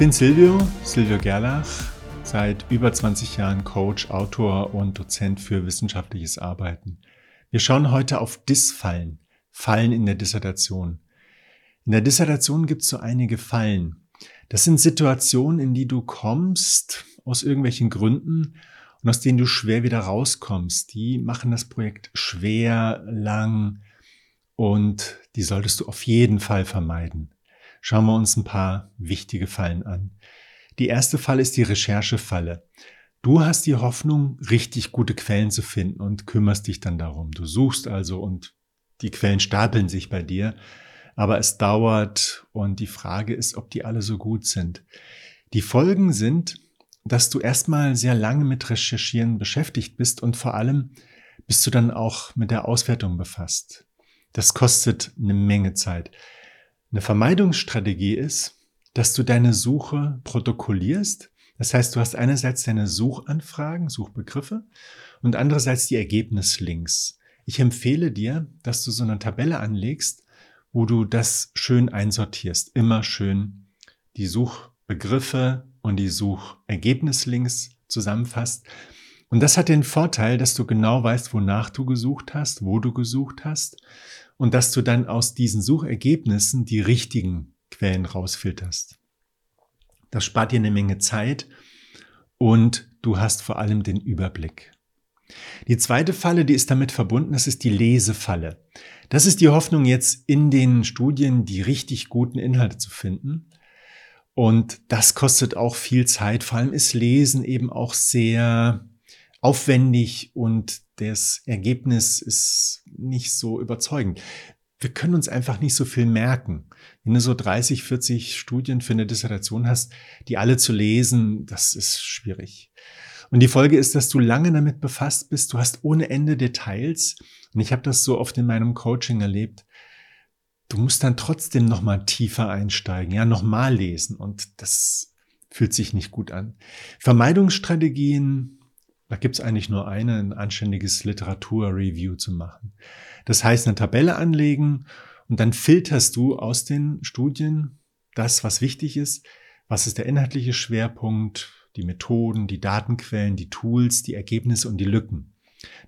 bin Silvio, Silvio Gerlach, seit über 20 Jahren Coach, Autor und Dozent für wissenschaftliches Arbeiten. Wir schauen heute auf Disfallen, Fallen in der Dissertation. In der Dissertation gibt es so einige Fallen. Das sind Situationen, in die du kommst aus irgendwelchen Gründen und aus denen du schwer wieder rauskommst. Die machen das Projekt schwer, lang und die solltest du auf jeden Fall vermeiden. Schauen wir uns ein paar wichtige Fallen an. Die erste Falle ist die Recherchefalle. Du hast die Hoffnung, richtig gute Quellen zu finden und kümmerst dich dann darum. Du suchst also und die Quellen stapeln sich bei dir, aber es dauert und die Frage ist, ob die alle so gut sind. Die Folgen sind, dass du erstmal sehr lange mit Recherchieren beschäftigt bist und vor allem bist du dann auch mit der Auswertung befasst. Das kostet eine Menge Zeit. Eine Vermeidungsstrategie ist, dass du deine Suche protokollierst. Das heißt, du hast einerseits deine Suchanfragen, Suchbegriffe und andererseits die Ergebnislinks. Ich empfehle dir, dass du so eine Tabelle anlegst, wo du das schön einsortierst. Immer schön die Suchbegriffe und die Suchergebnislinks zusammenfasst. Und das hat den Vorteil, dass du genau weißt, wonach du gesucht hast, wo du gesucht hast und dass du dann aus diesen Suchergebnissen die richtigen Quellen rausfilterst. Das spart dir eine Menge Zeit und du hast vor allem den Überblick. Die zweite Falle, die ist damit verbunden, das ist die Lesefalle. Das ist die Hoffnung, jetzt in den Studien die richtig guten Inhalte zu finden. Und das kostet auch viel Zeit. Vor allem ist Lesen eben auch sehr aufwendig und das Ergebnis ist nicht so überzeugend. Wir können uns einfach nicht so viel merken. Wenn du so 30, 40 Studien für eine Dissertation hast, die alle zu lesen, das ist schwierig. Und die Folge ist, dass du lange damit befasst bist. Du hast ohne Ende Details. Und ich habe das so oft in meinem Coaching erlebt. Du musst dann trotzdem noch mal tiefer einsteigen, ja, noch mal lesen. Und das fühlt sich nicht gut an. Vermeidungsstrategien, da gibt's eigentlich nur eine, ein anständiges Literaturreview zu machen. Das heißt, eine Tabelle anlegen und dann filterst du aus den Studien das, was wichtig ist. Was ist der inhaltliche Schwerpunkt, die Methoden, die Datenquellen, die Tools, die Ergebnisse und die Lücken.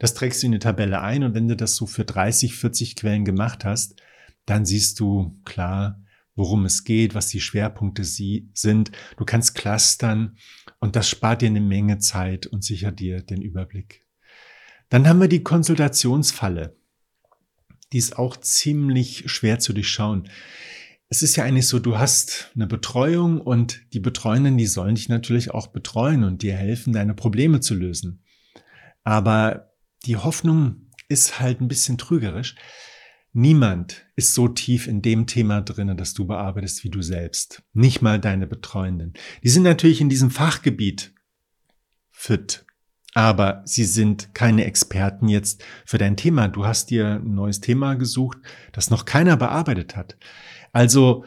Das trägst du in eine Tabelle ein und wenn du das so für 30, 40 Quellen gemacht hast, dann siehst du klar, worum es geht, was die Schwerpunkte sie sind. Du kannst clustern und das spart dir eine Menge Zeit und sichert dir den Überblick. Dann haben wir die Konsultationsfalle. Die ist auch ziemlich schwer zu durchschauen. Es ist ja eigentlich so, du hast eine Betreuung und die Betreuenden, die sollen dich natürlich auch betreuen und dir helfen, deine Probleme zu lösen. Aber die Hoffnung ist halt ein bisschen trügerisch, Niemand ist so tief in dem Thema drin, das du bearbeitest, wie du selbst. Nicht mal deine Betreuenden. Die sind natürlich in diesem Fachgebiet fit, aber sie sind keine Experten jetzt für dein Thema. Du hast dir ein neues Thema gesucht, das noch keiner bearbeitet hat. Also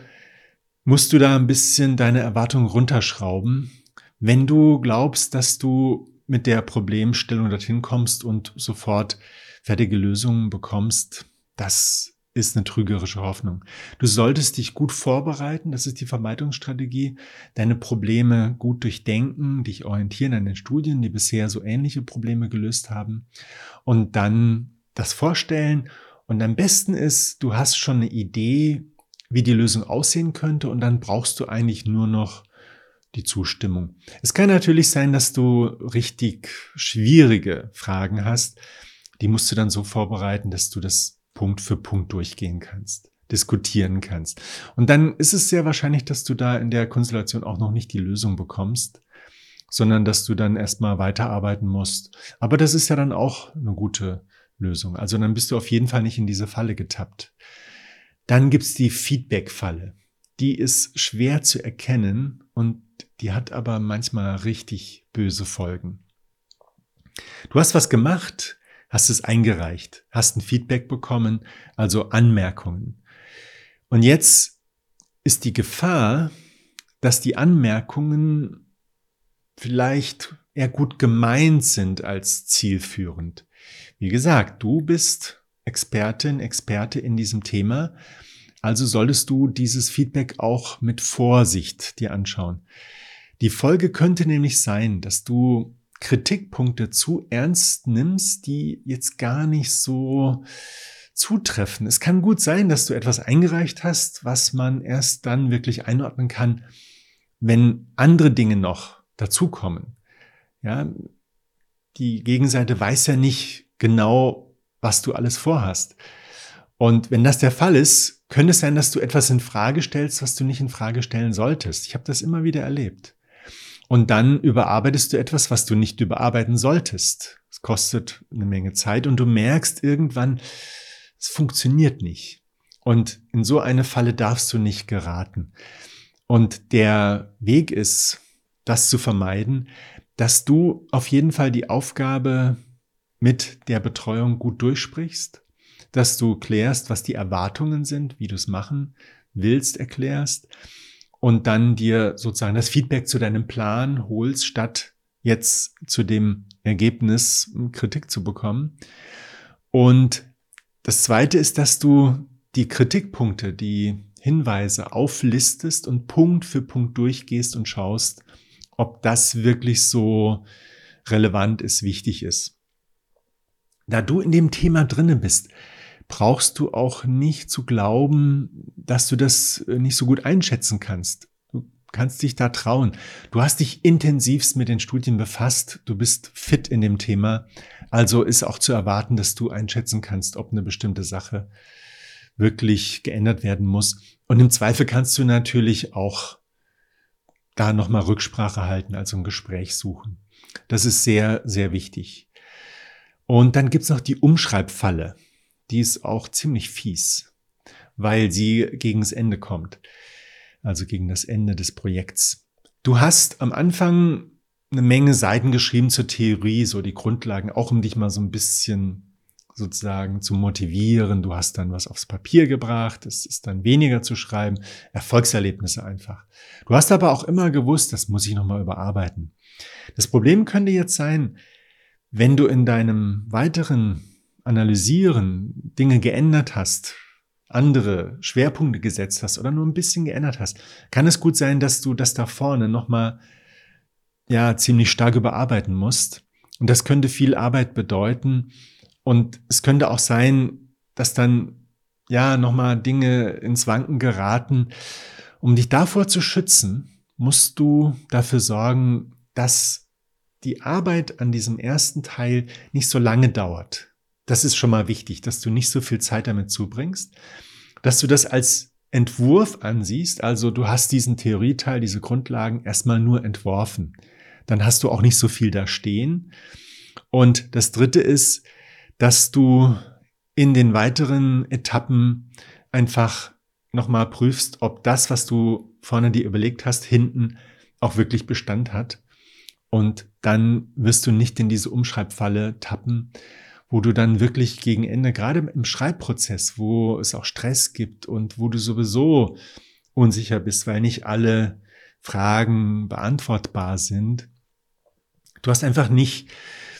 musst du da ein bisschen deine Erwartungen runterschrauben, wenn du glaubst, dass du mit der Problemstellung dorthin kommst und sofort fertige Lösungen bekommst, das ist eine trügerische Hoffnung. Du solltest dich gut vorbereiten, das ist die Vermeidungsstrategie, deine Probleme gut durchdenken, dich orientieren an den Studien, die bisher so ähnliche Probleme gelöst haben und dann das vorstellen. Und am besten ist, du hast schon eine Idee, wie die Lösung aussehen könnte und dann brauchst du eigentlich nur noch die Zustimmung. Es kann natürlich sein, dass du richtig schwierige Fragen hast. Die musst du dann so vorbereiten, dass du das Punkt für Punkt durchgehen kannst, diskutieren kannst. Und dann ist es sehr wahrscheinlich, dass du da in der Konstellation auch noch nicht die Lösung bekommst, sondern dass du dann erstmal weiterarbeiten musst. Aber das ist ja dann auch eine gute Lösung. Also dann bist du auf jeden Fall nicht in diese Falle getappt. Dann gibt's die Feedback-Falle. Die ist schwer zu erkennen und die hat aber manchmal richtig böse Folgen. Du hast was gemacht, hast es eingereicht, hast ein Feedback bekommen, also Anmerkungen. Und jetzt ist die Gefahr, dass die Anmerkungen vielleicht eher gut gemeint sind als zielführend. Wie gesagt, du bist Expertin, Experte in diesem Thema, Also solltest du dieses Feedback auch mit Vorsicht dir anschauen. Die Folge könnte nämlich sein, dass du Kritikpunkte zu ernst nimmst, die jetzt gar nicht so zutreffen. Es kann gut sein, dass du etwas eingereicht hast, was man erst dann wirklich einordnen kann, wenn andere Dinge noch dazukommen. Ja, die Gegenseite weiß ja nicht genau, was du alles vorhast. Und wenn das der Fall ist, könnte es sein, dass du etwas in Frage stellst, was du nicht in Frage stellen solltest. Ich habe das immer wieder erlebt. Und dann überarbeitest du etwas, was du nicht überarbeiten solltest. Es kostet eine Menge Zeit und du merkst irgendwann, es funktioniert nicht. Und in so eine Falle darfst du nicht geraten. Und der Weg ist, das zu vermeiden, dass du auf jeden Fall die Aufgabe mit der Betreuung gut durchsprichst, dass du klärst, was die Erwartungen sind, wie du es machen willst, erklärst und dann dir sozusagen das Feedback zu deinem Plan holst, statt jetzt zu dem Ergebnis Kritik zu bekommen. Und das Zweite ist, dass du die Kritikpunkte, die Hinweise auflistest und Punkt für Punkt durchgehst und schaust, ob das wirklich so relevant ist, wichtig ist. Da du in dem Thema drinne bist, brauchst du auch nicht zu glauben, dass du das äh, nicht so gut einschätzen kannst. Du kannst dich da trauen. Du hast dich intensivst mit den Studien befasst. Du bist fit in dem Thema. Also ist auch zu erwarten, dass du einschätzen kannst, ob eine bestimmte Sache wirklich geändert werden muss. Und im Zweifel kannst du natürlich auch da nochmal Rücksprache halten, also ein Gespräch suchen. Das ist sehr, sehr wichtig. Und dann gibt's noch die Umschreibfalle. Die ist auch ziemlich fies, weil sie gegen das Ende kommt. Also gegen das Ende des Projekts. Du hast am Anfang eine Menge Seiten geschrieben zur Theorie, so die Grundlagen, auch um dich mal so ein bisschen sozusagen zu motivieren. Du hast dann was aufs Papier gebracht, es ist dann weniger zu schreiben, Erfolgserlebnisse einfach. Du hast aber auch immer gewusst, das muss ich nochmal überarbeiten. Das Problem könnte jetzt sein, wenn du in deinem weiteren Analysieren Dinge geändert hast, andere Schwerpunkte gesetzt hast oder nur ein bisschen geändert hast, kann es gut sein, dass du das da vorne nochmal ja ziemlich stark überarbeiten musst. Und das könnte viel Arbeit bedeuten, und es könnte auch sein, dass dann ja nochmal Dinge ins Wanken geraten. Um dich davor zu schützen, musst du dafür sorgen, dass die Arbeit an diesem ersten Teil nicht so lange dauert. Das ist schon mal wichtig, dass du nicht so viel Zeit damit zubringst, dass du das als Entwurf ansiehst, also du hast diesen Theorieteil, diese Grundlagen erstmal nur entworfen. Dann hast du auch nicht so viel da stehen. Und das dritte ist, dass du in den weiteren Etappen einfach nochmal prüfst, ob das, was du vorne dir überlegt hast, hinten auch wirklich Bestand hat. Und dann wirst du nicht in diese Umschreibfalle tappen, wo du dann wirklich gegen Ende, gerade im Schreibprozess, wo es auch Stress gibt und wo du sowieso unsicher bist, weil nicht alle Fragen beantwortbar sind. Du hast einfach nicht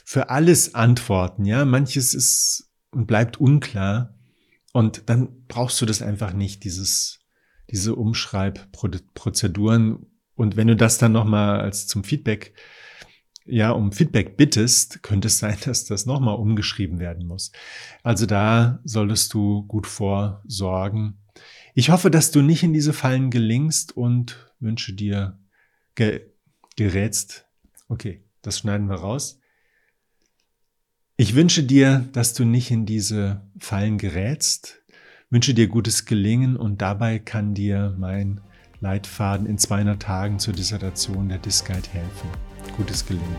für alles antworten. Ja, manches ist und bleibt unklar. Und dann brauchst du das einfach nicht, dieses, diese Umschreibprozeduren. Und wenn du das dann nochmal als zum Feedback, ja, um Feedback bittest, könnte es sein, dass das nochmal umgeschrieben werden muss. Also da solltest du gut vorsorgen. Ich hoffe, dass du nicht in diese Fallen gelingst und wünsche dir ge gerätst. Okay, das schneiden wir raus. Ich wünsche dir, dass du nicht in diese Fallen gerätst, wünsche dir gutes Gelingen und dabei kann dir mein Leitfaden in 200 Tagen zur Dissertation der Disguide helfen. Gutes Gelingen.